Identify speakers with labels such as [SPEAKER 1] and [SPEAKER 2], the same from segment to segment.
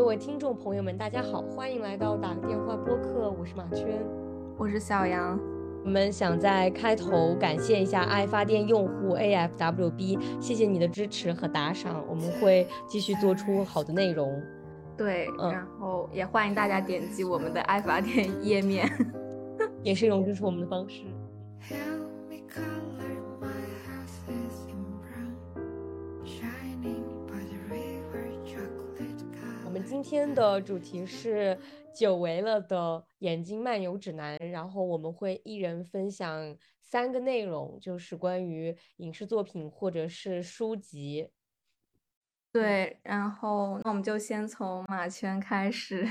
[SPEAKER 1] 各位听众朋友们，大家好，欢迎来到打个电话播客，我是马圈，
[SPEAKER 2] 我是小杨。
[SPEAKER 1] 我们想在开头感谢一下爱发电用户 AFWB，谢谢你的支持和打赏，我们会继续做出好的内容。
[SPEAKER 2] 对，然后也欢迎大家点击我们的爱发电页面，
[SPEAKER 1] 也是一种支持我们的方式。今天的主题是久违了的眼睛漫游指南，然后我们会一人分享三个内容，就是关于影视作品或者是书籍。
[SPEAKER 2] 对，然后那我们就先从马圈开始。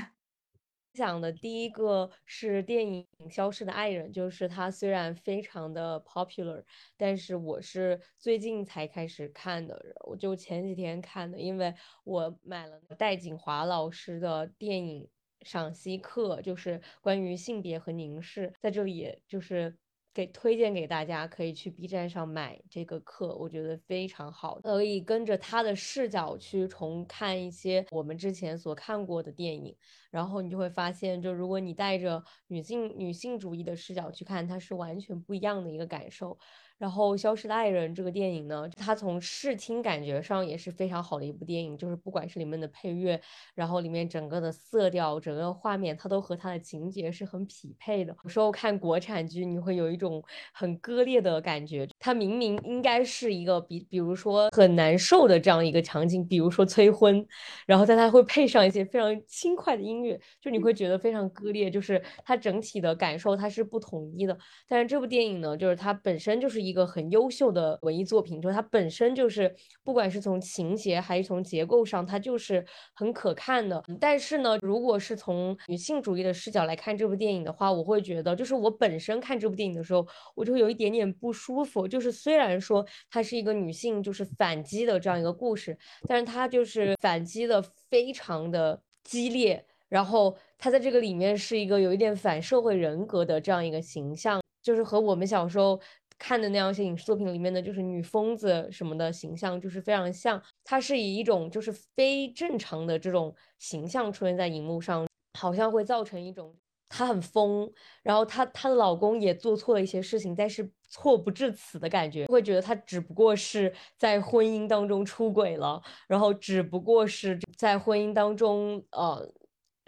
[SPEAKER 1] 讲的第一个是电影《消失的爱人》，就是它虽然非常的 popular，但是我是最近才开始看的，我就前几天看的，因为我买了戴锦华老师的电影赏析课，就是关于性别和凝视，在这里也就是。给推荐给大家，可以去 B 站上买这个课，我觉得非常好，可以跟着他的视角去重看一些我们之前所看过的电影，然后你就会发现，就如果你带着女性女性主义的视角去看，它是完全不一样的一个感受。然后《消失的爱人》这个电影呢，它从视听感觉上也是非常好的一部电影，就是不管是里面的配乐，然后里面整个的色调、整个画面，它都和它的情节是很匹配的。有时候看国产剧，你会有一种很割裂的感觉，它明明应该是一个比，比如说很难受的这样一个场景，比如说催婚，然后但它会配上一些非常轻快的音乐，就你会觉得非常割裂，就是它整体的感受它是不统一的。但是这部电影呢，就是它本身就是一。一个很优秀的文艺作品，就是它本身就是，不管是从情节还是从结构上，它就是很可看的。但是呢，如果是从女性主义的视角来看这部电影的话，我会觉得，就是我本身看这部电影的时候，我就会有一点点不舒服。就是虽然说它是一个女性就是反击的这样一个故事，但是它就是反击的非常的激烈，然后她在这个里面是一个有一点反社会人格的这样一个形象，就是和我们小时候。看的那样一些影视作品里面的就是女疯子什么的形象，就是非常像。她是以一种就是非正常的这种形象出现在荧幕上，好像会造成一种她很疯，然后她她的老公也做错了一些事情，但是错不至此的感觉，会觉得她只不过是在婚姻当中出轨了，然后只不过是在婚姻当中呃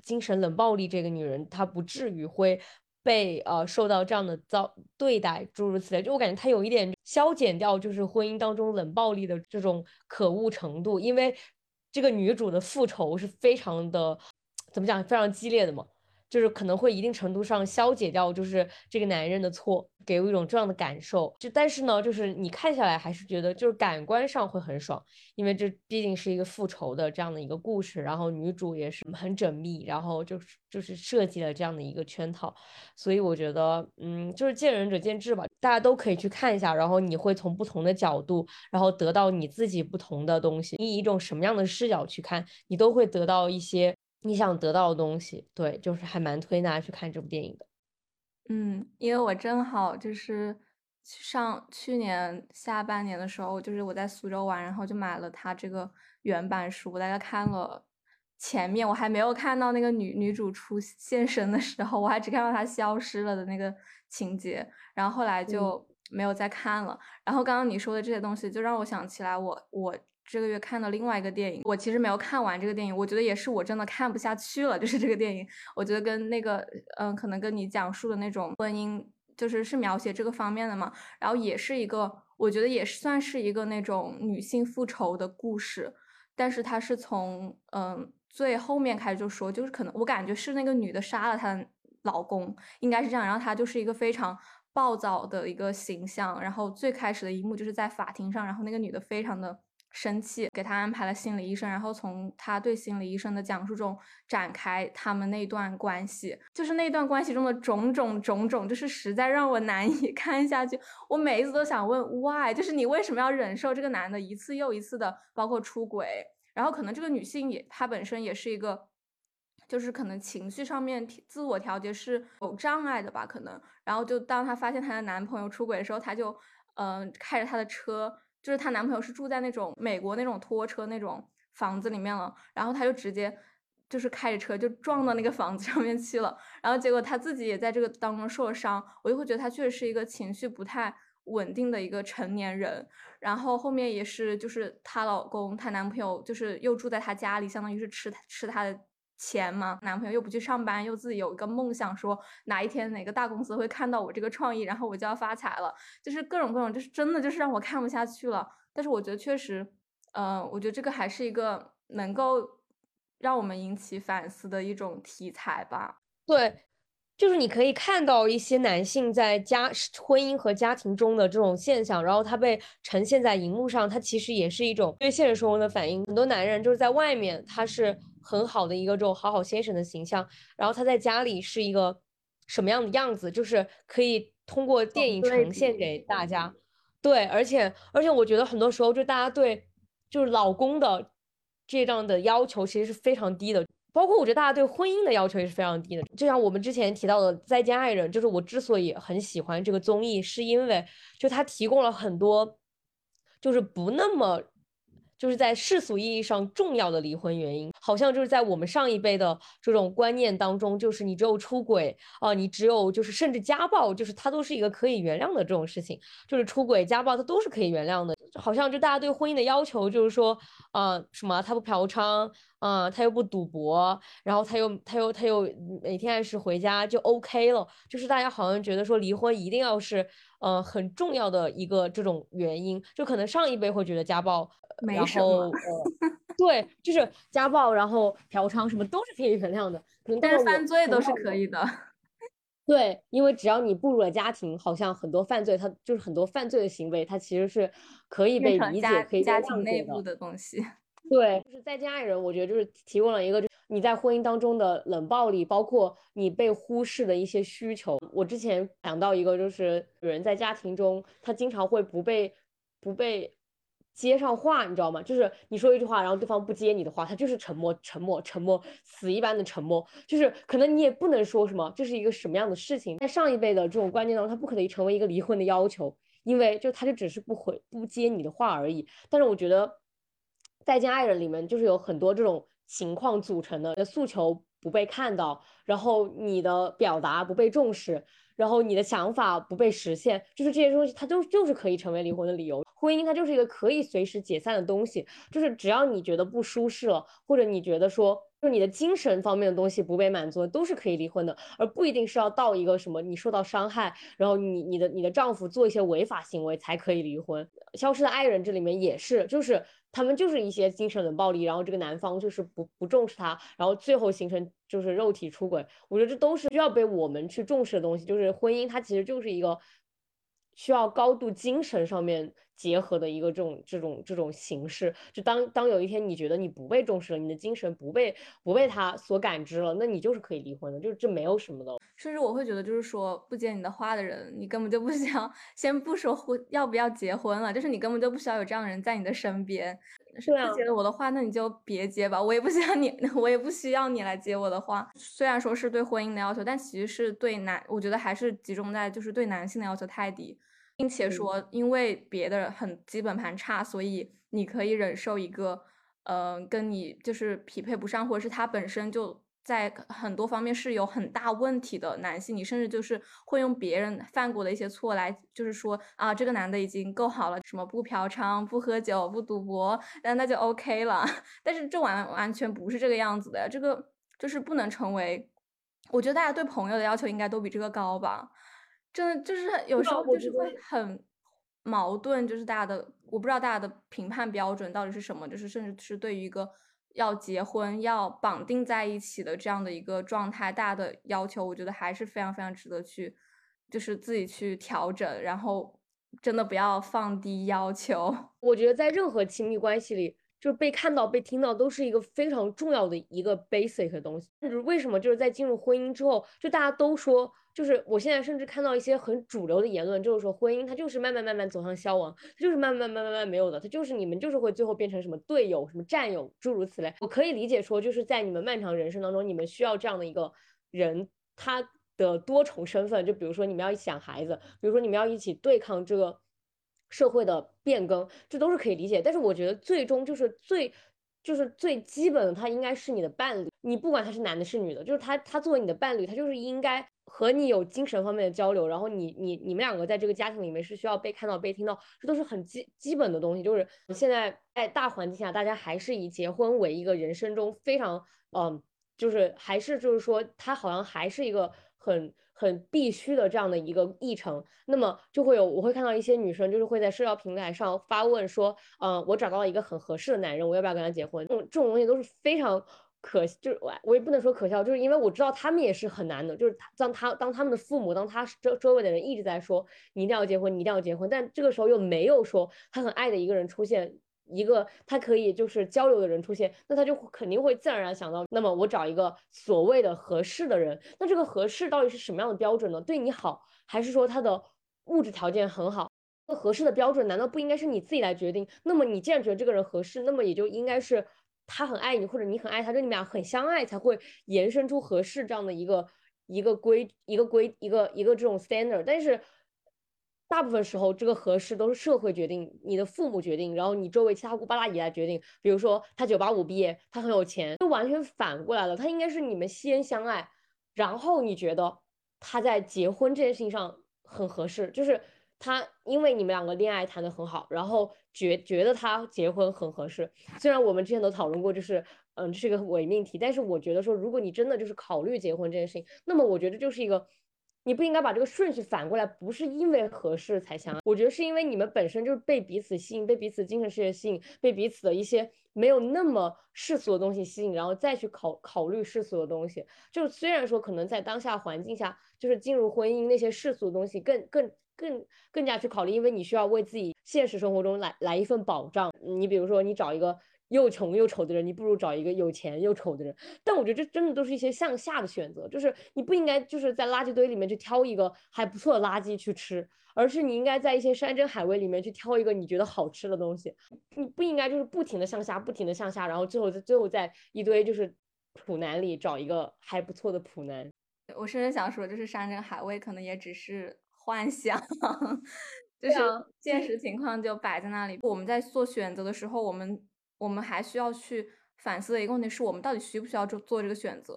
[SPEAKER 1] 精神冷暴力这个女人，她不至于会。被呃受到这样的遭对待，诸如此类，就我感觉她有一点消减掉，就是婚姻当中冷暴力的这种可恶程度，因为这个女主的复仇是非常的，怎么讲，非常激烈的嘛。就是可能会一定程度上消解掉，就是这个男人的错，给我一种这样的感受。就但是呢，就是你看下来还是觉得就是感官上会很爽，因为这毕竟是一个复仇的这样的一个故事，然后女主也是很缜密，然后就是就是设计了这样的一个圈套，所以我觉得，嗯，就是见仁者见智吧，大家都可以去看一下，然后你会从不同的角度，然后得到你自己不同的东西。你以一种什么样的视角去看，你都会得到一些。你想得到的东西，对，就是还蛮推大家去看这部电影的。
[SPEAKER 2] 嗯，因为我正好就是上去年下半年的时候，就是我在苏州玩，然后就买了他这个原版书，我大概看了前面，我还没有看到那个女女主出现身的时候，我还只看到她消失了的那个情节，然后后来就没有再看了。然后刚刚你说的这些东西，就让我想起来我我。这个月看的另外一个电影，我其实没有看完这个电影，我觉得也是我真的看不下去了。就是这个电影，我觉得跟那个，嗯，可能跟你讲述的那种婚姻，就是是描写这个方面的嘛。然后也是一个，我觉得也算是一个那种女性复仇的故事，但是它是从嗯最后面开始就说，就是可能我感觉是那个女的杀了她的老公，应该是这样。然后她就是一个非常暴躁的一个形象。然后最开始的一幕就是在法庭上，然后那个女的非常的。生气，给他安排了心理医生，然后从他对心理医生的讲述中展开他们那段关系，就是那段关系中的种种种种，就是实在让我难以 看下去。我每一次都想问 why，就是你为什么要忍受这个男的一次又一次的，包括出轨，然后可能这个女性也她本身也是一个，就是可能情绪上面自我调节是有障碍的吧，可能，然后就当她发现她的男朋友出轨的时候，她就嗯开着她的车。就是她男朋友是住在那种美国那种拖车那种房子里面了，然后她就直接就是开着车就撞到那个房子上面去了，然后结果她自己也在这个当中受了伤，我就会觉得她确实是一个情绪不太稳定的一个成年人。然后后面也是，就是她老公，她男朋友就是又住在她家里，相当于是吃吃她的钱嘛。男朋友又不去上班，又自己有一个梦想，说哪一天哪个大公司会看到我这个创意，然后我就要发财了，就是各种各种，就是真的就是让我看不下去了。但是我觉得确实，呃，我觉得这个还是一个能够。让我们引起反思的一种题材吧。
[SPEAKER 1] 对，就是你可以看到一些男性在家婚姻和家庭中的这种现象，然后他被呈现在荧幕上，他其实也是一种对现实生活的反应。很多男人就是在外面他是很好的一个这种好好先生的形象，然后他在家里是一个什么样的样子，就是可以通过电影呈现给大家。对，而且而且我觉得很多时候就大家对就是老公的。这样的要求其实是非常低的，包括我觉得大家对婚姻的要求也是非常低的。就像我们之前提到的《再见爱人》，就是我之所以很喜欢这个综艺，是因为就它提供了很多，就是不那么。就是在世俗意义上重要的离婚原因，好像就是在我们上一辈的这种观念当中，就是你只有出轨啊，你只有就是甚至家暴，就是它都是一个可以原谅的这种事情，就是出轨、家暴它都是可以原谅的。好像就大家对婚姻的要求就是说，啊什么他不嫖娼啊，他又不赌博，然后他又他又他又每天按时回家就 OK 了，就是大家好像觉得说离婚一定要是呃很重要的一个这种原因，就可能上一辈会觉得家暴。然后，对，就是家暴，然后嫖娼什么都是可以原谅的，
[SPEAKER 2] 但是犯罪都是可以的。
[SPEAKER 1] 对，因为只要你步入了家庭，好像很多犯罪，它就是很多犯罪的行为，它其实是可以被理解、可以
[SPEAKER 2] 家庭内部的东西。
[SPEAKER 1] 对，就是在家爱人，我觉得就是提供了一个，就你在婚姻当中的冷暴力，包括你被忽视的一些需求。我之前想到一个，就是有人在家庭中，他经常会不被不被。接上话，你知道吗？就是你说一句话，然后对方不接你的话，他就是沉默，沉默，沉默，死一般的沉默。就是可能你也不能说什么，这是一个什么样的事情。在上一辈的这种观念当中，他不可能成为一个离婚的要求，因为就他就只是不回不接你的话而已。但是我觉得《再见爱人》里面就是有很多这种情况组成的，诉求不被看到，然后你的表达不被重视。然后你的想法不被实现，就是这些东西，它都就是可以成为离婚的理由。婚姻它就是一个可以随时解散的东西，就是只要你觉得不舒适了，或者你觉得说，就你的精神方面的东西不被满足，都是可以离婚的，而不一定是要到一个什么你受到伤害，然后你你的你的丈夫做一些违法行为才可以离婚。消失的爱人这里面也是，就是。他们就是一些精神冷暴力，然后这个男方就是不不重视他，然后最后形成就是肉体出轨。我觉得这都是需要被我们去重视的东西。就是婚姻，它其实就是一个需要高度精神上面。结合的一个这种这种这种形式，就当当有一天你觉得你不被重视了，你的精神不被不被他所感知了，那你就是可以离婚的，就是这没有什么的。
[SPEAKER 2] 甚至我会觉得，就是说不接你的话的人，你根本就不需要 先不说婚要不要结婚了，就是你根本就不需要有这样的人在你的身边。是不接我的话，那你就别接吧，我也不需要你，我也不需要你来接我的话。虽然说是对婚姻的要求，但其实是对男，我觉得还是集中在就是对男性的要求太低。并且说，因为别的很基本盘差，所以你可以忍受一个，呃，跟你就是匹配不上，或者是他本身就在很多方面是有很大问题的男性，你甚至就是会用别人犯过的一些错来，就是说啊，这个男的已经够好了，什么不嫖娼、不喝酒、不赌博，那那就 OK 了。但是这完完全不是这个样子的，这个就是不能成为，我觉得大家对朋友的要求应该都比这个高吧。真的就是有时候就是会很矛盾，就是大家的我不知道大家的评判标准到底是什么，就是甚至是对于一个要结婚要绑定在一起的这样的一个状态，大家的要求，我觉得还是非常非常值得去，就是自己去调整，然后真的不要放低要求。
[SPEAKER 1] 我觉得在任何亲密关系里，就是被看到、被听到都是一个非常重要的一个 basic 的东西。就是为什么就是在进入婚姻之后，就大家都说。就是我现在甚至看到一些很主流的言论，就是说婚姻它就是慢慢慢慢走向消亡，它就是慢慢慢慢慢慢没有的，它就是你们就是会最后变成什么队友、什么战友，诸如此类。我可以理解说，就是在你们漫长人生当中，你们需要这样的一个人，他的多重身份，就比如说你们要一起养孩子，比如说你们要一起对抗这个社会的变更，这都是可以理解。但是我觉得最终就是最就是最基本的，他应该是你的伴侣。你不管他是男的是女的，就是他他作为你的伴侣，他就是应该和你有精神方面的交流。然后你你你们两个在这个家庭里面是需要被看到、被听到，这都是很基基本的东西。就是现在在大环境下，大家还是以结婚为一个人生中非常嗯，就是还是就是说，他好像还是一个很。很必须的这样的一个议程，那么就会有我会看到一些女生就是会在社交平台上发问说，嗯，我找到了一个很合适的男人，我要不要跟他结婚？这种这种东西都是非常可，就是我我也不能说可笑，就是因为我知道他们也是很难的，就是当他当他们的父母，当他周周围的人一直在说你一定要结婚，你一定要结婚，但这个时候又没有说他很爱的一个人出现。一个他可以就是交流的人出现，那他就肯定会自然而然想到，那么我找一个所谓的合适的人，那这个合适到底是什么样的标准呢？对你好，还是说他的物质条件很好？那合适的标准难道不应该是你自己来决定？那么你既然觉得这个人合适，那么也就应该是他很爱你，或者你很爱他，就你们俩很相爱，才会延伸出合适这样的一个一个规一个规一个一个这种 standard，但是。大部分时候，这个合适都是社会决定，你的父母决定，然后你周围七大姑八大姨来决定。比如说他九八五毕业，他很有钱，就完全反过来了。他应该是你们先相爱，然后你觉得他在结婚这件事情上很合适，就是他因为你们两个恋爱谈得很好，然后觉觉得他结婚很合适。虽然我们之前都讨论过，就是嗯，这是个伪命题，但是我觉得说，如果你真的就是考虑结婚这件事情，那么我觉得就是一个。你不应该把这个顺序反过来，不是因为合适才相爱，我觉得是因为你们本身就是被彼此吸引，被彼此精神世界吸引，被彼此的一些没有那么世俗的东西吸引，然后再去考考虑世俗的东西。就虽然说可能在当下环境下，就是进入婚姻那些世俗的东西更更更更加去考虑，因为你需要为自己现实生活中来来一份保障。你比如说你找一个。又穷又丑的人，你不如找一个有钱又丑的人。但我觉得这真的都是一些向下的选择，就是你不应该就是在垃圾堆里面去挑一个还不错的垃圾去吃，而是你应该在一些山珍海味里面去挑一个你觉得好吃的东西。你不应该就是不停的向下，不停的向下，然后最后在最后在一堆就是普男里找一个还不错的普男。
[SPEAKER 2] 我甚至想说，就是山珍海味可能也只是幻想，就是现实情况就摆在那里。我们在做选择的时候，我们。我们还需要去反思的一个问题是我们到底需不需要做做这个选择？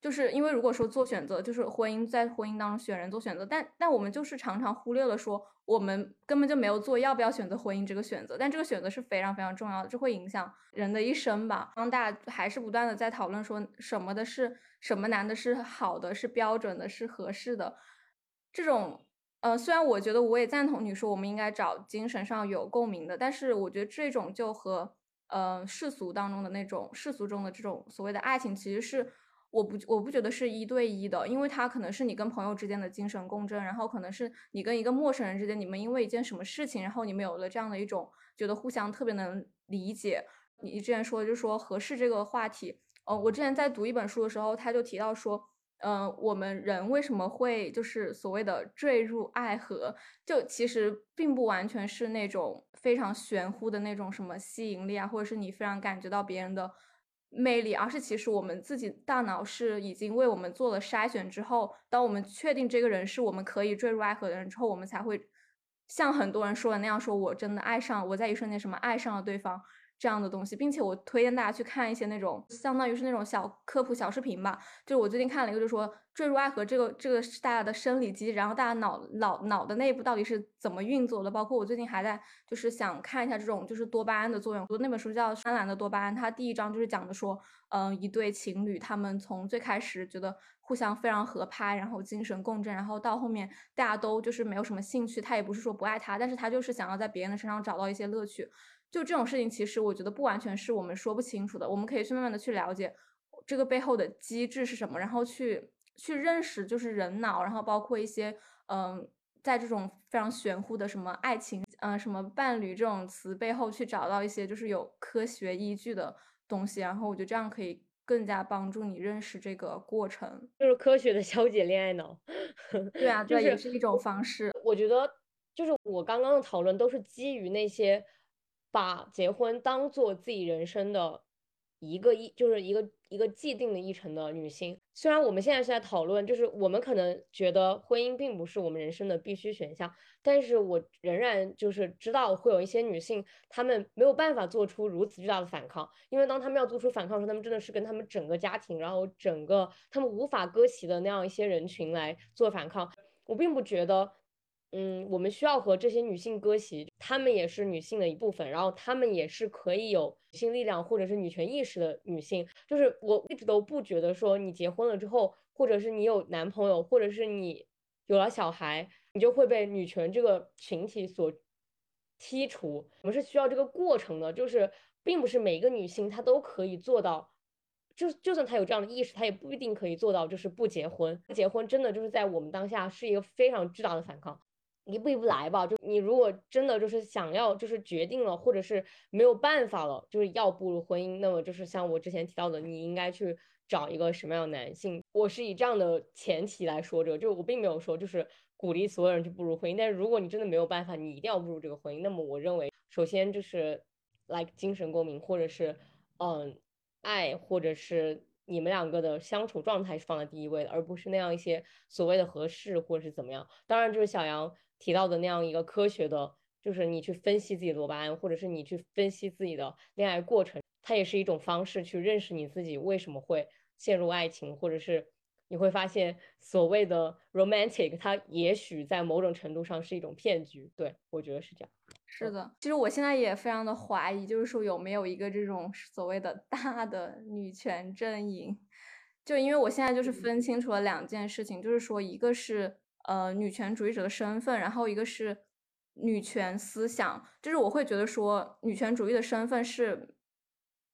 [SPEAKER 2] 就是因为如果说做选择，就是婚姻在婚姻当中选人做选择，但但我们就是常常忽略了说我们根本就没有做要不要选择婚姻这个选择，但这个选择是非常非常重要的，这会影响人的一生吧。当大家还是不断的在讨论说什么的是什么男的是好的，是标准的，是合适的，这种呃，虽然我觉得我也赞同你说我们应该找精神上有共鸣的，但是我觉得这种就和呃，世俗当中的那种世俗中的这种所谓的爱情，其实是我不我不觉得是一对一的，因为它可能是你跟朋友之间的精神共振，然后可能是你跟一个陌生人之间，你们因为一件什么事情，然后你们有了这样的一种觉得互相特别能理解。你之前说就是说合适这个话题，呃，我之前在读一本书的时候，他就提到说。嗯，我们人为什么会就是所谓的坠入爱河？就其实并不完全是那种非常玄乎的那种什么吸引力啊，或者是你非常感觉到别人的魅力，而是其实我们自己大脑是已经为我们做了筛选之后，当我们确定这个人是我们可以坠入爱河的人之后，我们才会像很多人说的那样，说我真的爱上，我在一瞬间什么爱上了对方。这样的东西，并且我推荐大家去看一些那种相当于是那种小科普小视频吧。就是我最近看了一个，就是说坠入爱河这个这个是大家的生理机制，然后大家脑脑脑的内部到底是怎么运作的。包括我最近还在就是想看一下这种就是多巴胺的作用。读那本书叫《贪婪的多巴胺》，它第一章就是讲的说，嗯，一对情侣他们从最开始觉得互相非常合拍，然后精神共振，然后到后面大家都就是没有什么兴趣，他也不是说不爱他，但是他就是想要在别人的身上找到一些乐趣。就这种事情，其实我觉得不完全是我们说不清楚的，我们可以去慢慢的去了解这个背后的机制是什么，然后去去认识就是人脑，然后包括一些嗯，在这种非常玄乎的什么爱情，嗯，什么伴侣这种词背后去找到一些就是有科学依据的东西，然后我觉得这样可以更加帮助你认识这个过程，
[SPEAKER 1] 就是科学的消解恋爱脑。
[SPEAKER 2] 对啊，这也是一种方式。
[SPEAKER 1] 我觉得就是我刚刚的讨论都是基于那些。把结婚当做自己人生的一个一，就是一个一个既定的议程的女性，虽然我们现在是在讨论，就是我们可能觉得婚姻并不是我们人生的必须选项，但是我仍然就是知道会有一些女性，她们没有办法做出如此巨大的反抗，因为当她们要做出反抗的时候，她们真的是跟她们整个家庭，然后整个她们无法割席的那样一些人群来做反抗。我并不觉得。嗯，我们需要和这些女性割席，她们也是女性的一部分，然后她们也是可以有女性力量或者是女权意识的女性。就是我一直都不觉得说你结婚了之后，或者是你有男朋友，或者是你有了小孩，你就会被女权这个群体所剔除。我们是需要这个过程的，就是并不是每一个女性她都可以做到，就就算她有这样的意识，她也不一定可以做到，就是不结婚。结婚真的就是在我们当下是一个非常巨大的反抗。一步一步来吧，就你如果真的就是想要，就是决定了，或者是没有办法了，就是要步入婚姻，那么就是像我之前提到的，你应该去找一个什么样的男性？我是以这样的前提来说这个，就我并没有说就是鼓励所有人去步入婚姻，但是如果你真的没有办法，你一定要步入这个婚姻，那么我认为，首先就是，like 精神共鸣，或者是，嗯，爱，或者是。你们两个的相处状态是放在第一位的，而不是那样一些所谓的合适或者是怎么样。当然，就是小杨提到的那样一个科学的，就是你去分析自己的罗巴胺，或者是你去分析自己的恋爱过程，它也是一种方式去认识你自己为什么会陷入爱情，或者是你会发现所谓的 romantic，它也许在某种程度上是一种骗局。对我觉得是这样。
[SPEAKER 2] 是的，其实我现在也非常的怀疑，就是说有没有一个这种所谓的大的女权阵营，就因为我现在就是分清楚了两件事情，就是说一个是呃女权主义者的身份，然后一个是女权思想，就是我会觉得说女权主义的身份是，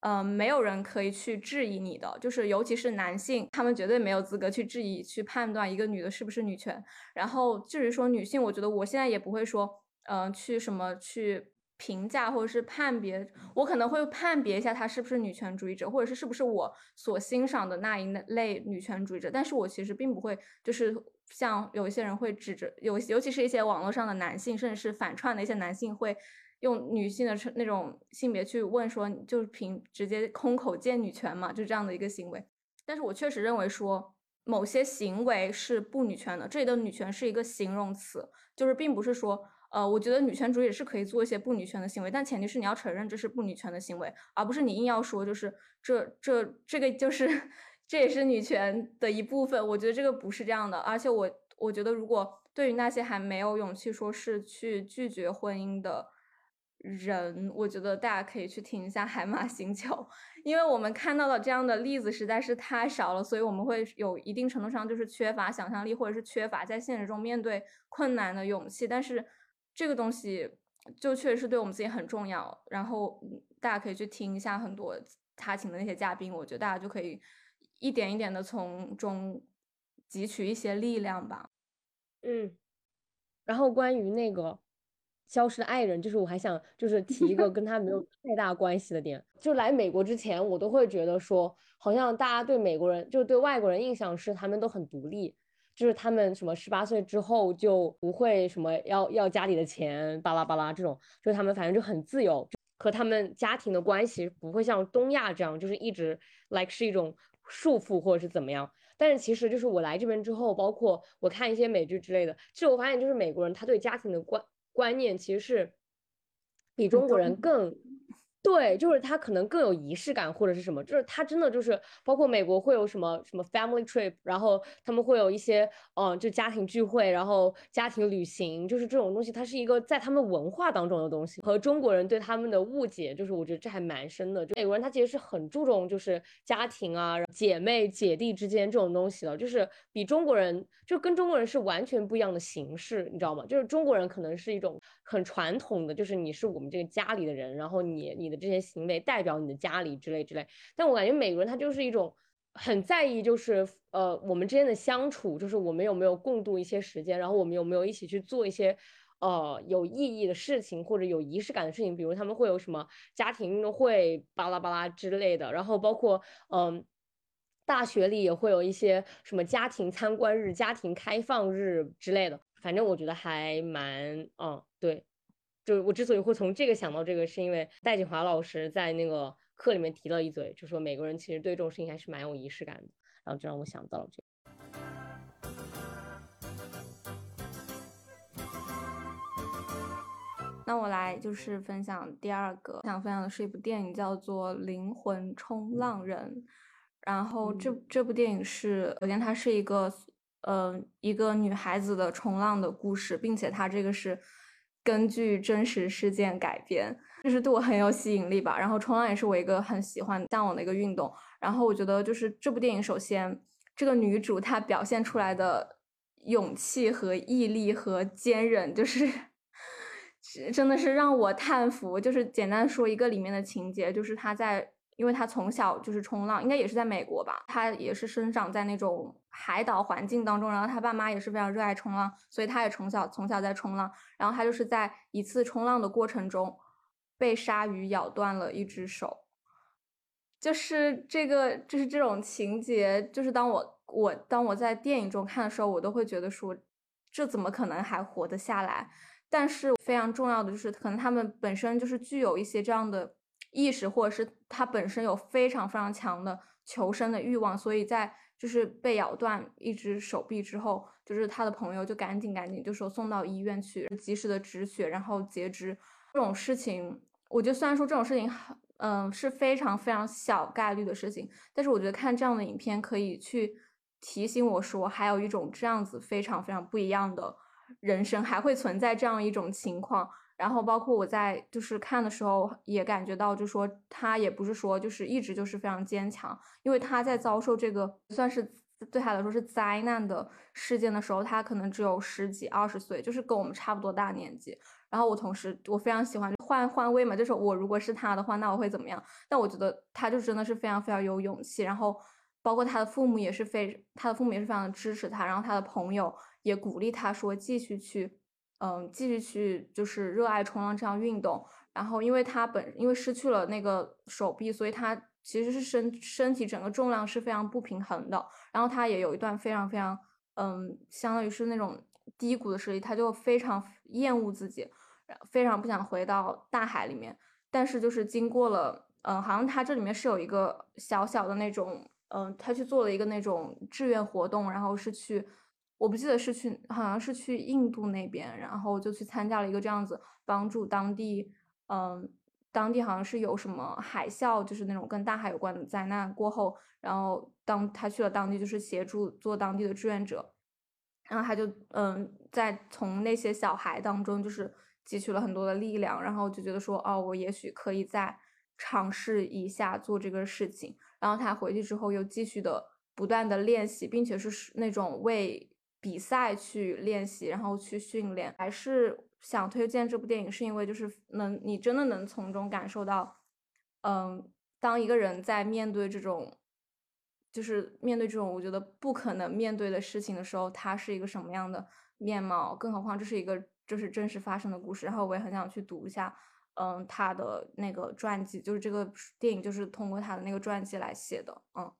[SPEAKER 2] 呃没有人可以去质疑你的，就是尤其是男性，他们绝对没有资格去质疑去判断一个女的是不是女权，然后至于说女性，我觉得我现在也不会说。嗯，去什么去评价或者是判别？我可能会判别一下她是不是女权主义者，或者是是不是我所欣赏的那一类女权主义者。但是我其实并不会，就是像有一些人会指着有，尤其是一些网络上的男性，甚至是反串的一些男性，会用女性的那种性别去问说，就是凭直接空口见女权嘛，就这样的一个行为。但是我确实认为说，某些行为是不女权的。这里的女权是一个形容词，就是并不是说。呃，我觉得女权主义是可以做一些不女权的行为，但前提是你要承认这是不女权的行为，而不是你硬要说就是这这这个就是这也是女权的一部分。我觉得这个不是这样的，而且我我觉得如果对于那些还没有勇气说是去拒绝婚姻的人，我觉得大家可以去听一下《海马星球》，因为我们看到的这样的例子实在是太少了，所以我们会有一定程度上就是缺乏想象力，或者是缺乏在现实中面对困难的勇气，但是。这个东西就确实是对我们自己很重要，然后大家可以去听一下很多他请的那些嘉宾，我觉得大家就可以一点一点的从中汲取一些力量吧。
[SPEAKER 1] 嗯，然后关于那个消失的爱人，就是我还想就是提一个跟他没有 太大关系的点，就来美国之前，我都会觉得说，好像大家对美国人，就对外国人印象是他们都很独立。就是他们什么十八岁之后就不会什么要要家里的钱巴拉巴拉这种，就是他们反正就很自由，和他们家庭的关系不会像东亚这样，就是一直 like 是一种束缚或者是怎么样。但是其实就是我来这边之后，包括我看一些美剧之类的，其实我发现就是美国人他对家庭的观观念其实是比中国人更。对，就是他可能更有仪式感，或者是什么，就是他真的就是包括美国会有什么什么 family trip，然后他们会有一些嗯，就家庭聚会，然后家庭旅行，就是这种东西，它是一个在他们文化当中的东西。和中国人对他们的误解，就是我觉得这还蛮深的。就美国人他其实是很注重就是家庭啊、姐妹姐弟之间这种东西的，就是比中国人就跟中国人是完全不一样的形式，你知道吗？就是中国人可能是一种很传统的，就是你是我们这个家里的人，然后你你的。这些行为代表你的家里之类之类，但我感觉美国人他就是一种很在意，就是呃我们之间的相处，就是我们有没有共度一些时间，然后我们有没有一起去做一些呃有意义的事情或者有仪式感的事情，比如他们会有什么家庭运动会巴拉巴拉之类的，然后包括嗯大学里也会有一些什么家庭参观日、家庭开放日之类的，反正我觉得还蛮嗯对。就我之所以会从这个想到这个，是因为戴锦华老师在那个课里面提了一嘴，就说美国人其实对这种事情还是蛮有仪式感的。然后就让我想到了这个。
[SPEAKER 2] 那我来就是分享第二个，想分享的是一部电影，叫做《灵魂冲浪人》。然后这这部电影是，首先它是一个，呃，一个女孩子的冲浪的故事，并且它这个是根据真实事件改编，就是对我很有吸引力吧。然后冲浪也是我一个很喜欢、向往的一个运动。然后我觉得就是这部电影，首先这个女主她表现出来的勇气和毅力和坚韧，就是。真的是让我叹服。就是简单说一个里面的情节，就是他在，因为他从小就是冲浪，应该也是在美国吧，他也是生长在那种海岛环境当中，然后他爸妈也是非常热爱冲浪，所以他也从小从小在冲浪。然后他就是在一次冲浪的过程中，被鲨鱼咬断了一只手。就是这个，就是这种情节，就是当我我当我在电影中看的时候，我都会觉得说，这怎么可能还活得下来？但是非常重要的就是，可能他们本身就是具有一些这样的意识，或者是他本身有非常非常强的求生的欲望，所以在就是被咬断一只手臂之后，就是他的朋友就赶紧赶紧就说送到医院去，及时的止血，然后截肢。这种事情，我觉得虽然说这种事情很，嗯，是非常非常小概率的事情，但是我觉得看这样的影片可以去提醒我说，还有一种这样子非常非常不一样的。人生还会存在这样一种情况，然后包括我在就是看的时候也感觉到，就说他也不是说就是一直就是非常坚强，因为他在遭受这个算是对他来说是灾难的事件的时候，他可能只有十几二十岁，就是跟我们差不多大年纪。然后我同时我非常喜欢换换位嘛，就是我如果是他的话，那我会怎么样？但我觉得他就真的是非常非常有勇气，然后包括他的父母也是非他的父母也是非常的支持他，然后他的朋友。也鼓励他说继续去，嗯，继续去就是热爱冲浪这项运动。然后，因为他本因为失去了那个手臂，所以他其实是身身体整个重量是非常不平衡的。然后他也有一段非常非常，嗯，相当于是那种低谷的时期，他就非常厌恶自己，非常不想回到大海里面。但是就是经过了，嗯，好像他这里面是有一个小小的那种，嗯，他去做了一个那种志愿活动，然后是去。我不记得是去，好像是去印度那边，然后就去参加了一个这样子，帮助当地，嗯，当地好像是有什么海啸，就是那种跟大海有关的灾难过后，然后当他去了当地，就是协助做当地的志愿者，然后他就，嗯，在从那些小孩当中，就是汲取了很多的力量，然后就觉得说，哦，我也许可以再尝试一下做这个事情，然后他回去之后又继续的不断的练习，并且是那种为。比赛去练习，然后去训练，还是想推荐这部电影，是因为就是能你真的能从中感受到，嗯，当一个人在面对这种，就是面对这种我觉得不可能面对的事情的时候，他是一个什么样的面貌？更何况这是一个就是真实发生的故事。然后我也很想去读一下，嗯，他的那个传记，就是这个电影就是通过他的那个传记来写的，嗯。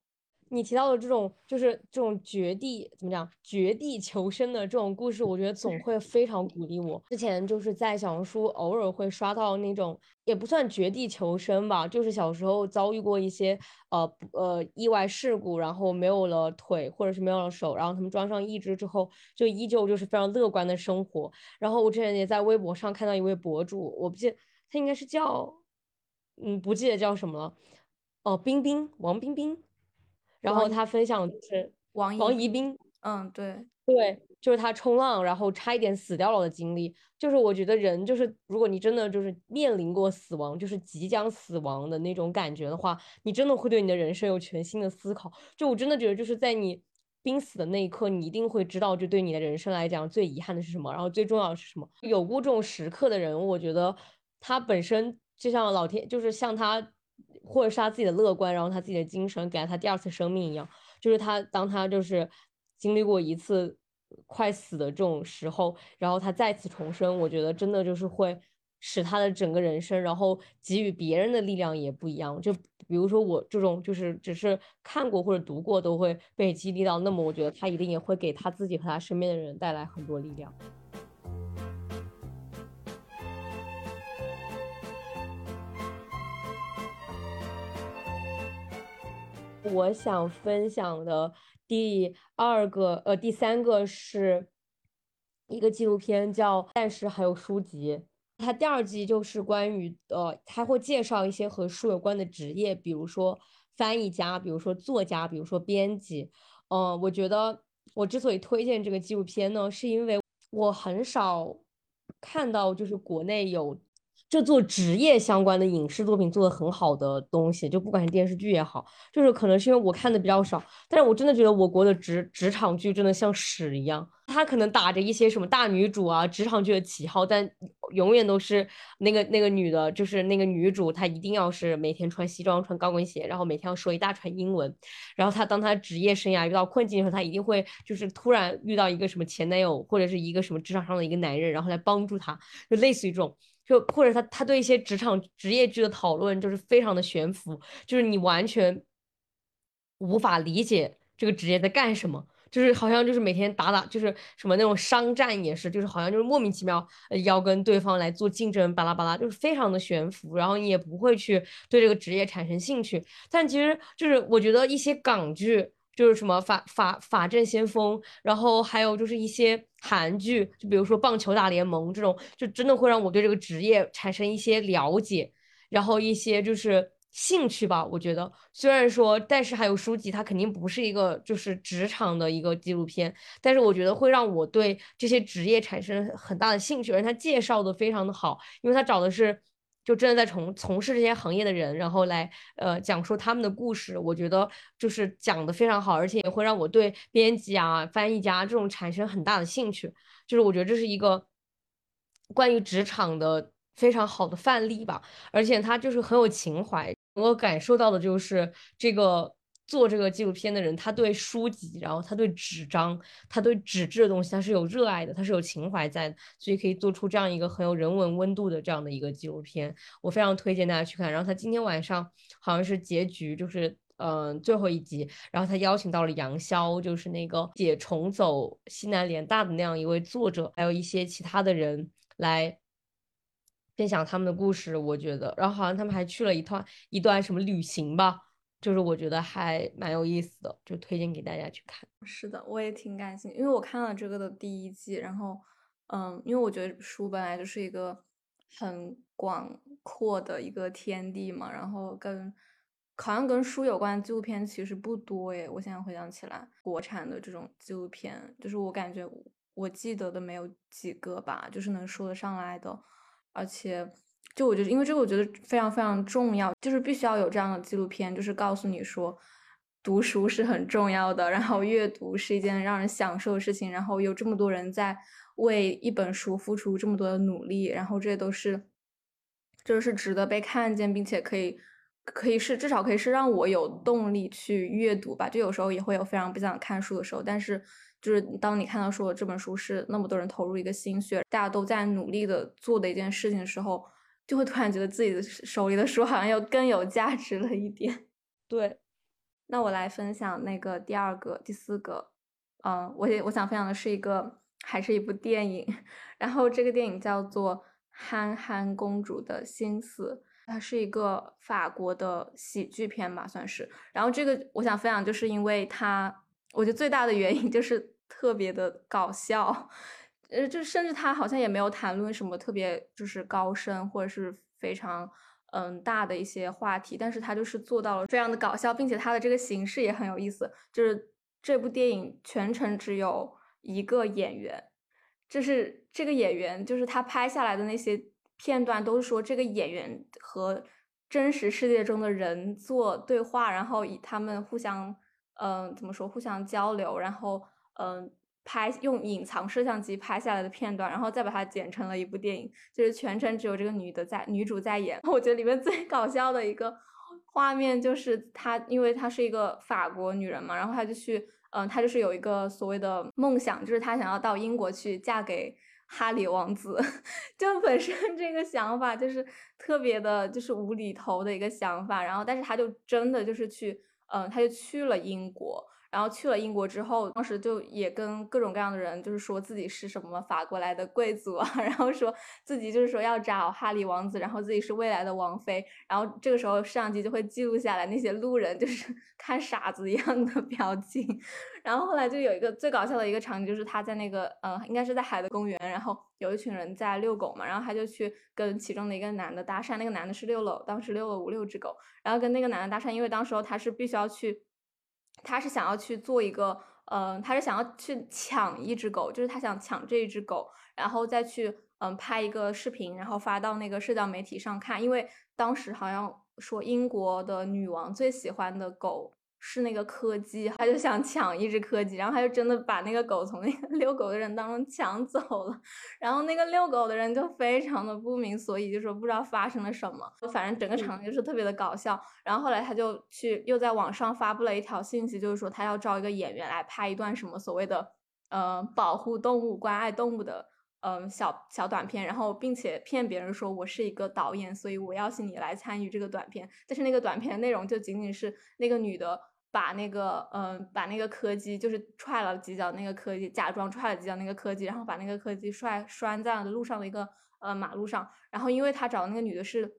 [SPEAKER 1] 你提到的这种就是这种绝地怎么讲绝地求生的这种故事，我觉得总会非常鼓励我。之前就是在小红书偶尔会刷到那种，也不算绝地求生吧，就是小时候遭遇过一些呃呃意外事故，然后没有了腿或者是没有了手，然后他们装上义肢之后，就依旧就是非常乐观的生活。然后我之前也在微博上看到一位博主，我不记他应该是叫嗯不记得叫什么了，哦冰冰王冰冰。然后他分享是
[SPEAKER 2] 王
[SPEAKER 1] 王宜宾，
[SPEAKER 2] 嗯，对
[SPEAKER 1] 对，就是他冲浪，然后差一点死掉了的经历。就是我觉得人就是，如果你真的就是面临过死亡，就是即将死亡的那种感觉的话，你真的会对你的人生有全新的思考。就我真的觉得，就是在你濒死的那一刻，你一定会知道，就对你的人生来讲，最遗憾的是什么，然后最重要的是什么。有过这种时刻的人，我觉得他本身就像老天，就是像他。或者是他自己的乐观，然后他自己的精神给了他第二次生命一样，就是他当他就是经历过一次快死的这种时候，然后他再次重生，我觉得真的就是会使他的整个人生，然后给予别人的力量也不一样。就比如说我这种就是只是看过或者读过都会被激励到，那么我觉得他一定也会给他自己和他身边的人带来很多力量。我想分享的第二个，呃，第三个是一个纪录片，叫《但是还有书籍》。它第二季就是关于，呃，它会介绍一些和书有关的职业，比如说翻译家，比如说作家，比如说编辑。嗯，我觉得我之所以推荐这个纪录片呢，是因为我很少看到就是国内有。这做职业相关的影视作品做的很好的东西，就不管是电视剧也好，就是可能是因为我看的比较少，但是我真的觉得我国的职职场剧真的像屎一样。他可能打着一些什么大女主啊、职场剧的旗号，但永远都是那个那个女的，就是那个女主，她一定要是每天穿西装、穿高跟鞋，然后每天要说一大串英文。然后她当她职业生涯遇到困境的时候，她一定会就是突然遇到一个什么前男友或者是一个什么职场上的一个男人，然后来帮助她，就类似于这种。就或者他他对一些职场职业剧的讨论就是非常的悬浮，就是你完全无法理解这个职业在干什么，就是好像就是每天打打就是什么那种商战也是，就是好像就是莫名其妙要跟对方来做竞争，巴拉巴拉，就是非常的悬浮，然后你也不会去对这个职业产生兴趣。但其实就是我觉得一些港剧。就是什么法法法政先锋，然后还有就是一些韩剧，就比如说棒球大联盟这种，就真的会让我对这个职业产生一些了解，然后一些就是兴趣吧。我觉得虽然说，但是还有书籍，它肯定不是一个就是职场的一个纪录片，但是我觉得会让我对这些职业产生很大的兴趣，而且他介绍的非常的好，因为他找的是。就真的在从从事这些行业的人，然后来呃讲述他们的故事，我觉得就是讲的非常好，而且也会让我对编辑啊、翻译家这种产生很大的兴趣。就是我觉得这是一个关于职场的非常好的范例吧，而且他就是很有情怀，我感受到的就是这个。做这个纪录片的人，他对书籍，然后他对纸张，他对纸质的东西，他是有热爱的，他是有情怀在的，所以可以做出这样一个很有人文温度的这样的一个纪录片，我非常推荐大家去看。然后他今天晚上好像是结局，就是嗯最后一集，然后他邀请到了杨潇，就是那个写《重走西南联大》的那样一位作者，还有一些其他的人来分享他们的故事。我觉得，然后好像他们还去了一段一段什么旅行吧。就是我觉得还蛮有意思的，就推荐给大家去看。
[SPEAKER 2] 是的，我也挺感兴趣，因为我看了这个的第一季，然后，嗯，因为我觉得书本来就是一个很广阔的一个天地嘛，然后跟好像跟书有关的纪录片其实不多诶。我现在回想起来，国产的这种纪录片，就是我感觉我记得的没有几个吧，就是能说得上来的，而且。就我觉得，因为这个我觉得非常非常重要，就是必须要有这样的纪录片，就是告诉你说，读书是很重要的，然后阅读是一件让人享受的事情，然后有这么多人在为一本书付出这么多的努力，然后这都是，就是值得被看见，并且可以可以是至少可以是让我有动力去阅读吧。就有时候也会有非常不想看书的时候，但是就是当你看到说这本书是那么多人投入一个心血，大家都在努力的做的一件事情的时候。就会突然觉得自己的手里的书好像又更有价值了一点。
[SPEAKER 1] 对，
[SPEAKER 2] 那我来分享那个第二个、第四个。嗯，我也我想分享的是一个，还是一部电影。然后这个电影叫做《憨憨公主的心思》，它是一个法国的喜剧片吧，算是。然后这个我想分享，就是因为它，我觉得最大的原因就是特别的搞笑。呃，就甚至他好像也没有谈论什么特别就是高深或者是非常嗯大的一些话题，但是他就是做到了非常的搞笑，并且他的这个形式也很有意思。就是这部电影全程只有一个演员，就是这个演员就是他拍下来的那些片段都是说这个演员和真实世界中的人做对话，然后以他们互相嗯怎么说互相交流，然后嗯。拍用隐藏摄像机拍下来的片段，然后再把它剪成了一部电影，就是全程只有这个女的在，女主在演。我觉得里面最搞笑的一个画面就是她，因为她是一个法国女人嘛，然后她就去，嗯，她就是有一个所谓的梦想，就是她想要到英国去嫁给哈里王子。就本身这个想法就是特别的，就是无厘头的一个想法。然后，但是她就真的就是去，嗯，她就去了英国。然后去了英国之后，当时就也跟各种各样的人就是说自己是什么法国来的贵族啊，然后说自己就是说要找哈里王子，然后自己是未来的王妃。然后这个时候摄像机就会记录下来那些路人就是 看傻子一样的表情。然后后来就有一个最搞笑的一个场景，就是他在那个呃，应该是在海德公园，然后有一群人在遛狗嘛，然后他就去跟其中的一个男的搭讪，那个男的是遛了，当时遛了五六只狗，然后跟那个男的搭讪，因为当时候他是必须要去，他是想要去做一个，嗯，他是想要去抢一只狗，就是他想抢这一只狗，然后再去嗯拍一个视频，然后发到那个社交媒体上看，因为当时好像说英国的女王最喜欢的狗。是那个柯基，他就想抢一只柯基，然后他就真的把那个狗从那个 遛狗的人当中抢走了，然后那个遛狗的人就非常的不明所以，就说不知道发生了什么，反正整个场景就是特别的搞笑。然后后来他就去又在网上发布了一条信息，就是说他要招一个演员来拍一段什么所谓的呃保护动物、关爱动物的。嗯，小小短片，然后并且骗别人说我是一个导演，所以我邀请你来参与这个短片。但是那个短片的内容就仅仅是那个女的把那个嗯把那个柯基就是踹了几脚，那个柯基假装踹了几脚那个柯基，然后把那个柯基摔拴在了路上的一个呃马路上。然后因为他找的那个女的是。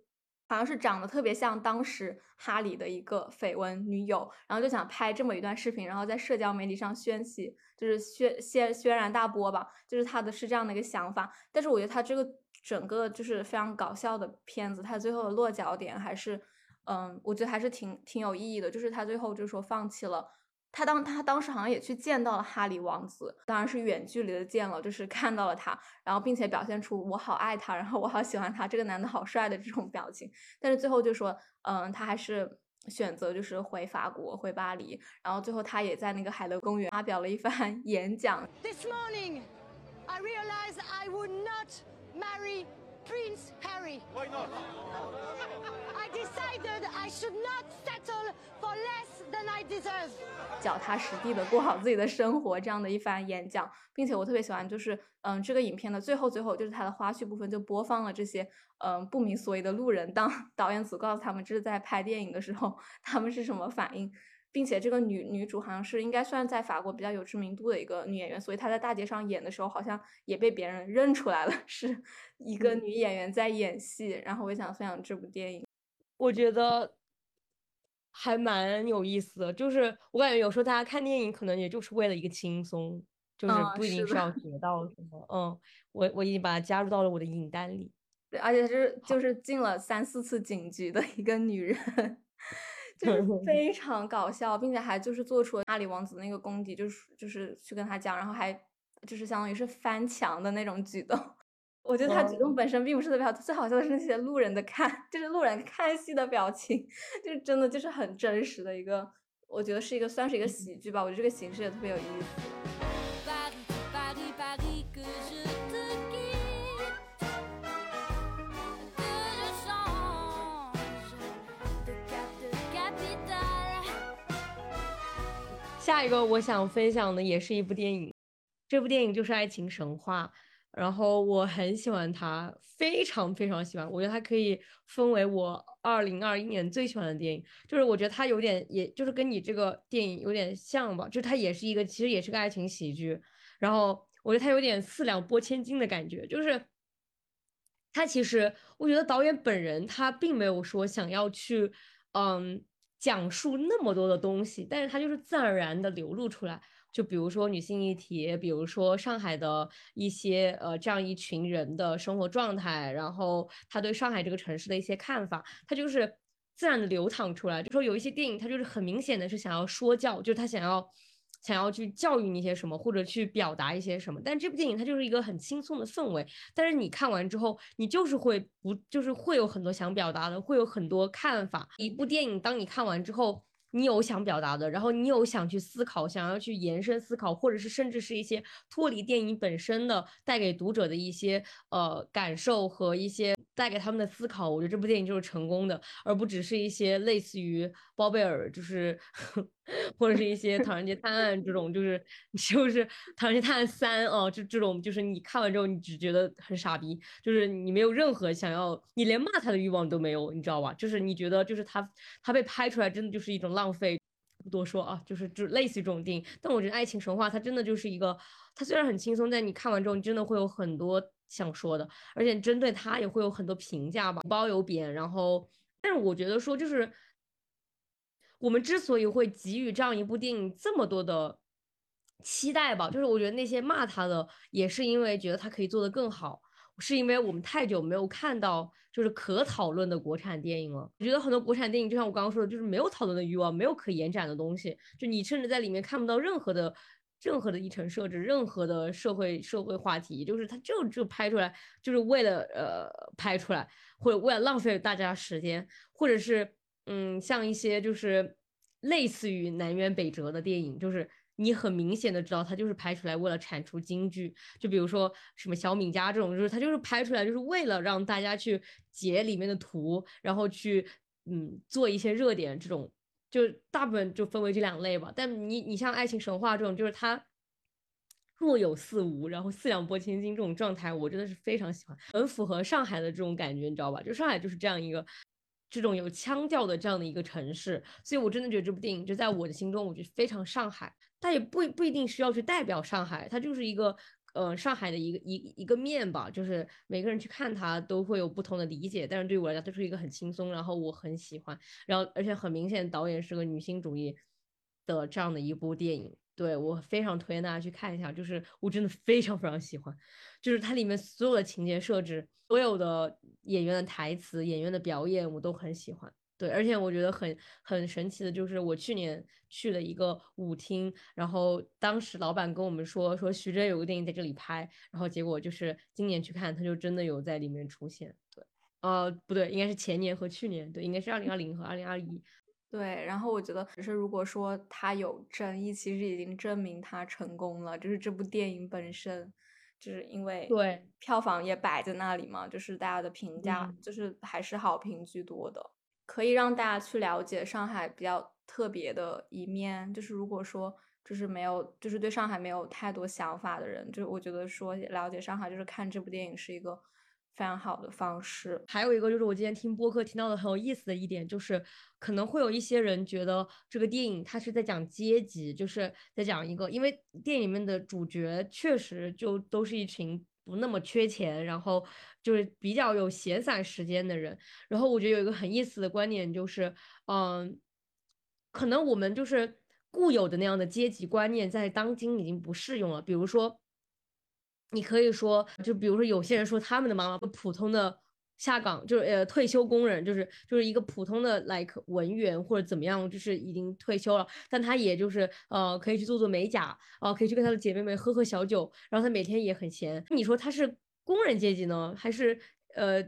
[SPEAKER 2] 好像是长得特别像当时哈里的一个绯闻女友，然后就想拍这么一段视频，然后在社交媒体上宣起，就是宣宣轩然大波吧，就是他的是这样的一个想法。但是我觉得他这个整个就是非常搞笑的片子，他最后的落脚点还是，嗯，我觉得还是挺挺有意义的，就是他最后就说放弃了。他当他当时好像也去见到了哈里王子，当然是远距离的见了，就是看到了他，然后并且表现出我好爱他，然后我好喜欢他，这个男的好帅的这种表情。但是最后就说，嗯，他还是选择就是回法国，回巴黎。然后最后他也在那个海德公园发表了一番演讲。
[SPEAKER 3] This morning, I realized I would not marry Prince Harry.
[SPEAKER 4] Why not?
[SPEAKER 3] Decided I should not settle for less than I deserve.
[SPEAKER 2] 脚踏实地的过好自己的生活，这样的一番演讲，并且我特别喜欢，就是嗯，这个影片的最后最后，就是它的花絮部分就播放了这些嗯不明所以的路人，当 导演组告诉他们这是在拍电影的时候，他们是什么反应。并且这个女女主好像是应该算在法国比较有知名度的一个女演员，所以她在大街上演的时候，好像也被别人认出来了，是一个女演员在演戏。然后我想分享这部电影，
[SPEAKER 1] 我觉得还蛮有意思的。就是我感觉有时候大家看电影可能也就是为了一个轻松，就是不一定是要 学到什么。嗯，我我已经把它加入到了我的影单里。
[SPEAKER 2] 对，而且是就是进了三四次警局的一个女人。就 是非常搞笑，并且还就是做出了阿里王子那个功底，就是就是去跟他讲，然后还就是相当于是翻墙的那种举动。我觉得他举动本身并不是特别好，最好笑的是那些路人的看，就是路人看戏的表情，就是真的就是很真实的一个，我觉得是一个算是一个喜剧吧。我觉得这个形式也特别有意思。
[SPEAKER 1] 下一个我想分享的也是一部电影，这部电影就是《爱情神话》，然后我很喜欢他，非常非常喜欢。我觉得他可以分为我二零二一年最喜欢的电影，就是我觉得他有点，也就是跟你这个电影有点像吧，就是它也是一个，其实也是个爱情喜剧。然后我觉得他有点四两拨千斤的感觉，就是他其实我觉得导演本人他并没有说想要去，嗯。讲述那么多的东西，但是他就是自然而然的流露出来。就比如说女性议题，比如说上海的一些呃这样一群人的生活状态，然后他对上海这个城市的一些看法，它就是自然的流淌出来。就说有一些电影，它就是很明显的是想要说教，就是他想要。想要去教育你一些什么，或者去表达一些什么，但这部电影它就是一个很轻松的氛围。但是你看完之后，你就是会不，就是会有很多想表达的，会有很多看法。一部电影，当你看完之后，你有想表达的，然后你有想去思考，想要去延伸思考，或者是甚至是一些脱离电影本身的，带给读者的一些呃感受和一些。带给他们的思考，我觉得这部电影就是成功的，而不只是一些类似于包贝尔，就是 或者是一些唐人街探案这种，就是 就是唐人街探案三哦，这这种就是你看完之后，你只觉得很傻逼，就是你没有任何想要，你连骂他的欲望都没有，你知道吧？就是你觉得就是他他被拍出来真的就是一种浪费。不多说啊，就是就类似于这种电影。但我觉得《爱情神话》它真的就是一个，它虽然很轻松，但你看完之后，你真的会有很多想说的，而且针对他也会有很多评价吧，褒有贬。然后，但是我觉得说就是。我们之所以会给予这样一部电影这么多的期待吧，就是我觉得那些骂他的，也是因为觉得他可以做得更好，是因为我们太久没有看到就是可讨论的国产电影了。我觉得很多国产电影，就像我刚刚说的，就是没有讨论的欲望，没有可延展的东西，就你甚至在里面看不到任何的、任何的议程设置，任何的社会社会话题，就是他就就拍出来，就是为了呃拍出来，或者为了浪费大家时间，或者是。嗯，像一些就是类似于南辕北辙的电影，就是你很明显的知道，它就是拍出来为了产出京剧。就比如说什么小敏家这种，就是它就是拍出来就是为了让大家去截里面的图，然后去嗯做一些热点。这种就大部分就分为这两类吧。但你你像爱情神话这种，就是它若有似无，然后四两拨千斤这种状态，我真的是非常喜欢，很符合上海的这种感觉，你知道吧？就上海就是这样一个。这种有腔调的这样的一个城市，所以我真的觉得这部电影就在我的心中，我觉得非常上海。它也不不一定需要去代表上海，它就是一个呃上海的一个一一个面吧。就是每个人去看它都会有不同的理解，但是对我来讲，它是一个很轻松，然后我很喜欢，然后而且很明显导演是个女性主义的这样的一部电影。对我非常推荐大家去看一下，就是我真的非常非常喜欢，就是它里面所有的情节设置，所有的演员的台词、演员的表演，我都很喜欢。对，而且我觉得很很神奇的就是，我去年去了一个舞厅，然后当时老板跟我们说，说徐峥有个电影在这里拍，然后结果就是今年去看，他就真的有在里面出现。对，呃，不对，应该是前年和去年，对，应该是二零二零和二零二一。
[SPEAKER 2] 对，然后我觉得，只是如果说他有争议，其实已经证明他成功了。就是这部电影本身，就是因为
[SPEAKER 1] 对
[SPEAKER 2] 票房也摆在那里嘛，就是大家的评价就是还是好评居多的，可以让大家去了解上海比较特别的一面。就是如果说就是没有，就是对上海没有太多想法的人，就是我觉得说了解上海，就是看这部电影是一个。非常好的方式，
[SPEAKER 1] 还有一个就是我今天听播客听到的很有意思的一点，就是可能会有一些人觉得这个电影它是在讲阶级，就是在讲一个，因为电影里面的主角确实就都是一群不那么缺钱，然后就是比较有闲散时间的人。然后我觉得有一个很意思的观点就是，嗯，可能我们就是固有的那样的阶级观念在当今已经不适用了，比如说。你可以说，就比如说，有些人说他们的妈妈普通的下岗，就是呃退休工人，就是就是一个普通的 like 文员或者怎么样，就是已经退休了，但他也就是呃可以去做做美甲，啊可以去跟他的姐妹们喝喝小酒，然后他每天也很闲。你说他是工人阶级呢，还是？呃，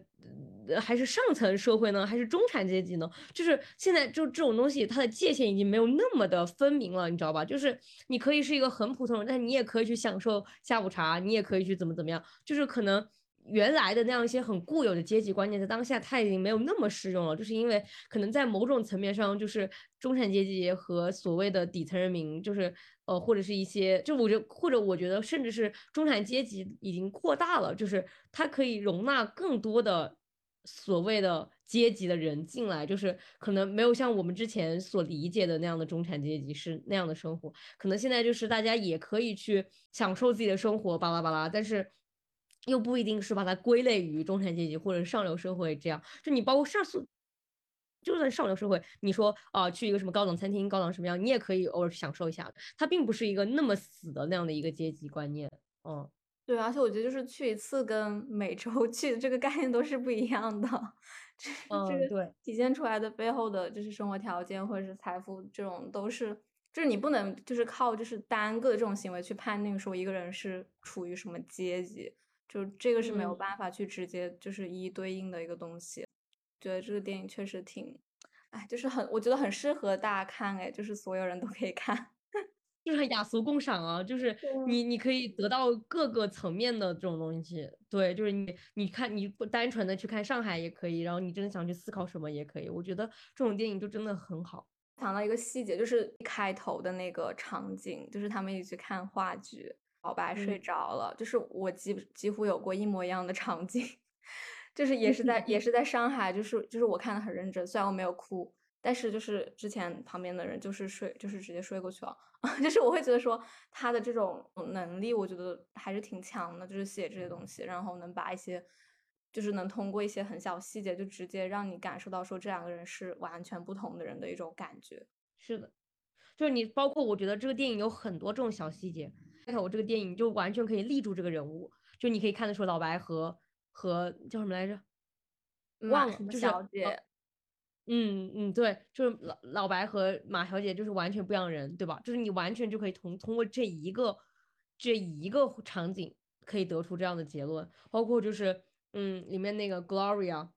[SPEAKER 1] 还是上层社会呢，还是中产阶级呢？就是现在就这种东西，它的界限已经没有那么的分明了，你知道吧？就是你可以是一个很普通人，但你也可以去享受下午茶，你也可以去怎么怎么样，就是可能。原来的那样一些很固有的阶级观念，在当下它已经没有那么适用了，就是因为可能在某种层面上，就是中产阶级和所谓的底层人民，就是呃，或者是一些，就我觉得，或者我觉得，甚至是中产阶级已经扩大了，就是它可以容纳更多的所谓的阶级的人进来，就是可能没有像我们之前所理解的那样的中产阶级是那样的生活，可能现在就是大家也可以去享受自己的生活，巴拉巴拉，但是。又不一定是把它归类于中产阶级或者上流社会这样，就你包括上诉，就算上流社会，你说啊去一个什么高档餐厅、高档什么样，你也可以偶尔享受一下。它并不是一个那么死的那样的一个阶级观念。嗯，
[SPEAKER 2] 对，而且我觉得就是去一次跟每周 去的这个概念都是不一样的。
[SPEAKER 1] 嗯，对，
[SPEAKER 2] 体现出来的背后的就是生活条件或者是财富这种都是，就是你不能就是靠就是单个的这种行为去判定说一个人是处于什么阶级。就这个是没有办法去直接就是一一对应的一个东西，觉得这个电影确实挺，哎，就是很，我觉得很适合大家看，哎，就是所有人都可以看，
[SPEAKER 1] 就是雅俗共赏啊，就是你你可以得到各个层面的这种东西，对，就是你你看你不单纯的去看上海也可以，然后你真的想去思考什么也可以，我觉得这种电影就真的很好。
[SPEAKER 2] 想到一个细节，就是开头的那个场景，就是他们一起去看话剧。老白睡着了，就是我几几乎有过一模一样的场景，就是也是在也是在上海，就是就是我看的很认真，虽然我没有哭，但是就是之前旁边的人就是睡，就是直接睡过去了，就是我会觉得说他的这种能力，我觉得还是挺强的，就是写这些东西，然后能把一些，就是能通过一些很小细节，就直接让你感受到说这两个人是完全不同的人的一种感觉。
[SPEAKER 1] 是的，就是你包括我觉得这个电影有很多这种小细节，开头这个电影就完全可以立住这个人物，就你可以看得出老白和和叫什么来着，忘了，就是
[SPEAKER 2] 小姐。
[SPEAKER 1] 嗯嗯，对，就是老老白和马小姐就是完全不一样人，对吧？就是你完全就可以通通过这一个这一个场景可以得出这样的结论，包括就是嗯，里面那个 Gloria，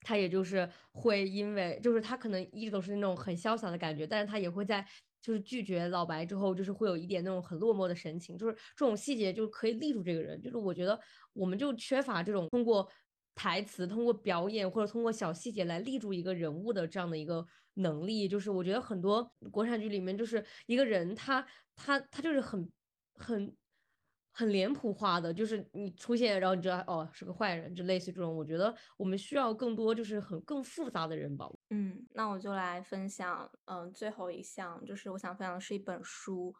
[SPEAKER 1] 她也就是会因为就是她可能一直都是那种很潇洒的感觉，但是她也会在就是拒绝老白之后，就是会有一点那种很落寞的神情，就是这种细节就可以立住这个人，就是我觉得我们就缺乏这种通过。台词通过表演或者通过小细节来立住一个人物的这样的一个能力，就是我觉得很多国产剧里面就是一个人他他他就是很很很脸谱化的，就是你出现然后你知道哦是个坏人，就类似这种。我觉得我们需要更多就是很更复杂的人吧。
[SPEAKER 2] 嗯，那我就来分享，嗯，最后一项就是我想分享的是一本书，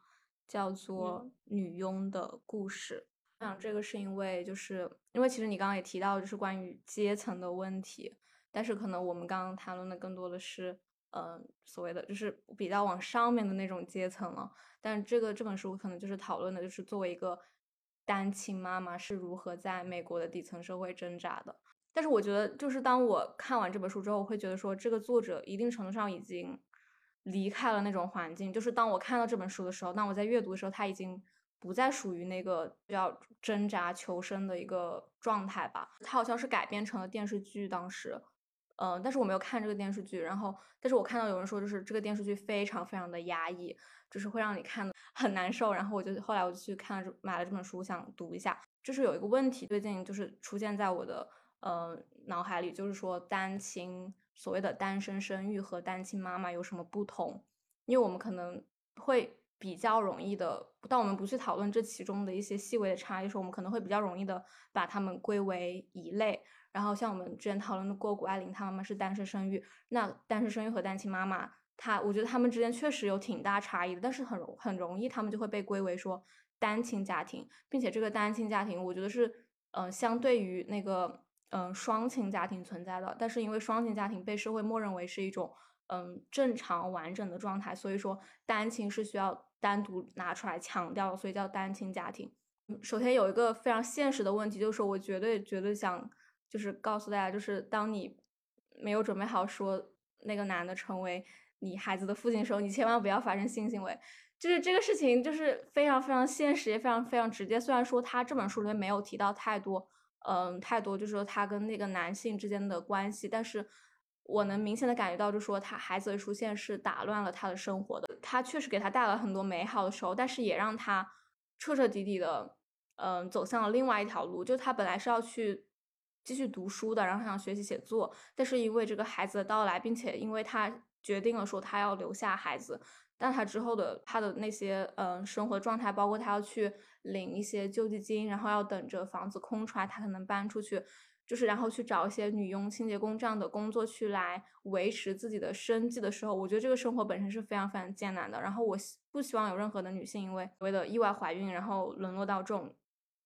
[SPEAKER 2] 叫做《女佣的故事》。我想这个是因为，就是因为其实你刚刚也提到，就是关于阶层的问题，但是可能我们刚刚谈论的更多的是，嗯，所谓的就是比较往上面的那种阶层了。但这个这本书可能就是讨论的，就是作为一个单亲妈妈是如何在美国的底层社会挣扎的。但是我觉得，就是当我看完这本书之后，我会觉得说，这个作者一定程度上已经离开了那种环境。就是当我看到这本书的时候，当我在阅读的时候，他已经。不再属于那个要挣扎求生的一个状态吧。它好像是改编成了电视剧，当时，嗯，但是我没有看这个电视剧。然后，但是我看到有人说，就是这个电视剧非常非常的压抑，就是会让你看的很难受。然后我就后来我就去看了，买了这本书，想读一下。就是有一个问题，最近就是出现在我的呃脑海里，就是说单亲所谓的单身生育和单亲妈妈有什么不同？因为我们可能会。比较容易的，当我们不去讨论这其中的一些细微的差异时，我们可能会比较容易的把他们归为一类。然后像我们之前讨论过，谷爱凌她妈妈是单身生育，那单身生育和单亲妈妈，他我觉得他们之间确实有挺大差异的，但是很容很容易他们就会被归为说单亲家庭，并且这个单亲家庭，我觉得是嗯相对于那个嗯双亲家庭存在的，但是因为双亲家庭被社会默认为是一种嗯正常完整的状态，所以说单亲是需要。单独拿出来强调，所以叫单亲家庭。首先有一个非常现实的问题，就是说我绝对绝对想就是告诉大家，就是当你没有准备好说那个男的成为你孩子的父亲的时候，你千万不要发生性行为。就是这个事情就是非常非常现实，也非常非常直接。虽然说他这本书里面没有提到太多，嗯，太多就是说他跟那个男性之间的关系，但是。我能明显的感觉到，就说他孩子的出现是打乱了他的生活的。他确实给他带来很多美好的时候，但是也让他彻彻底底的，嗯，走向了另外一条路。就他本来是要去继续读书的，然后想学习写作，但是因为这个孩子的到来，并且因为他决定了说他要留下孩子，但他之后的他的那些嗯生活状态，包括他要去领一些救济金，然后要等着房子空出来，他才能搬出去。就是然后去找一些女佣、清洁工这样的工作去来维持自己的生计的时候，我觉得这个生活本身是非常非常艰难的。然后我不希望有任何的女性因为所谓的意外怀孕，然后沦落到这种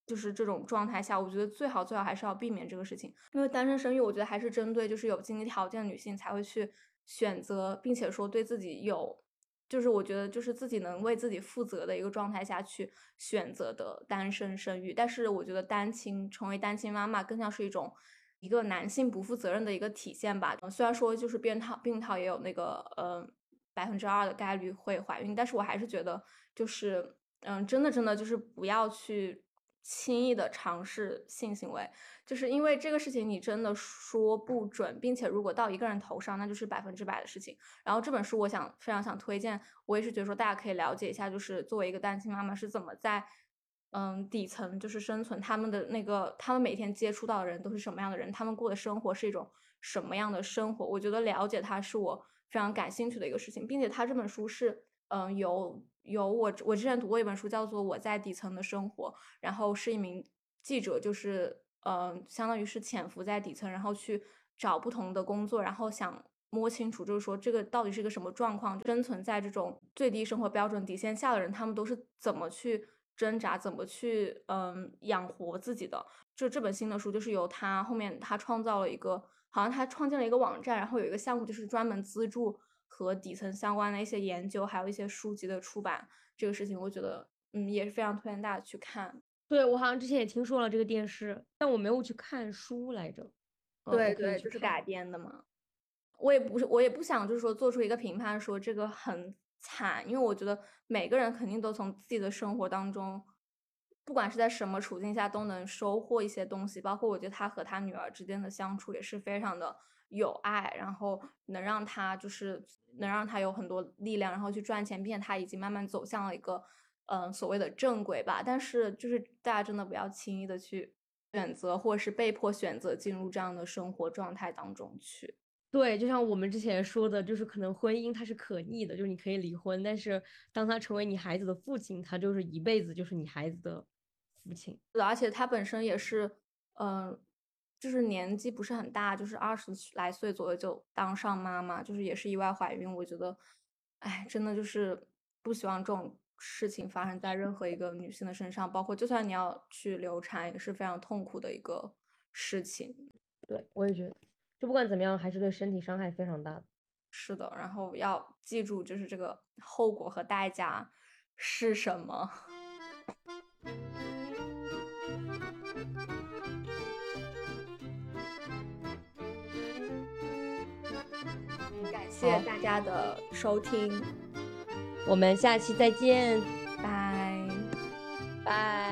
[SPEAKER 2] 就是这种状态下。我觉得最好最好还是要避免这个事情，因为单身生育，我觉得还是针对就是有经济条件的女性才会去选择，并且说对自己有。就是我觉得，就是自己能为自己负责的一个状态下去选择的单身生育，但是我觉得单亲成为单亲妈妈更像是一种一个男性不负责任的一个体现吧。虽然说就是避孕套，避孕套也有那个呃百分之二的概率会怀孕，但是我还是觉得就是嗯，真的真的就是不要去。轻易的尝试性行为，就是因为这个事情你真的说不准，并且如果到一个人头上，那就是百分之百的事情。然后这本书，我想非常想推荐，我也是觉得说大家可以了解一下，就是作为一个单亲妈妈是怎么在嗯底层就是生存，他们的那个他们每天接触到的人都是什么样的人，他们过的生活是一种什么样的生活。我觉得了解他是我非常感兴趣的一个事情，并且他这本书是嗯有。有我，我之前读过一本书，叫做《我在底层的生活》，然后是一名记者，就是嗯，相当于是潜伏在底层，然后去找不同的工作，然后想摸清楚，就是说这个到底是个什么状况，生存在这种最低生活标准底线下的人，他们都是怎么去挣扎，怎么去嗯养活自己的。就这本新的书，就是由他后面他创造了一个，好像他创建了一个网站，然后有一个项目就是专门资助和底层相关的一些研究，还有一些书籍的出版。这个事情，我觉得嗯也是非常推荐大家去看。
[SPEAKER 1] 对我好像之前也听说了这个电视，但我没有去看书来着。
[SPEAKER 2] 对对，就是改编的嘛。我也不是，我也不想就是说做出一个评判，说这个很惨，因为我觉得每个人肯定都从自己的生活当中，不管是在什么处境下，都能收获一些东西。包括我觉得他和他女儿之间的相处也是非常的有爱，然后能让他就是能让他有很多力量，然后去赚钱，并且他已经慢慢走向了一个嗯所谓的正轨吧。但是就是大家真的不要轻易的去选择，或者是被迫选择进入这样的生活状态当中去。
[SPEAKER 1] 对，就像我们之前说的，就是可能婚姻它是可逆的，就是你可以离婚，但是当他成为你孩子的父亲，他就是一辈子就是你孩子的父亲。
[SPEAKER 2] 而且他本身也是，嗯，就是年纪不是很大，就是二十来岁左右就当上妈妈，就是也是意外怀孕。我觉得，哎，真的就是不希望这种事情发生在任何一个女性的身上，包括就算你要去流产，也是非常痛苦的一个事情。
[SPEAKER 1] 对，我也觉得。就不管怎么样，还是对身体伤害非常大的。
[SPEAKER 2] 是的，然后要记住，就是这个后果和代价是什么。感谢大家的收听。
[SPEAKER 1] 我们下期再见。拜。拜。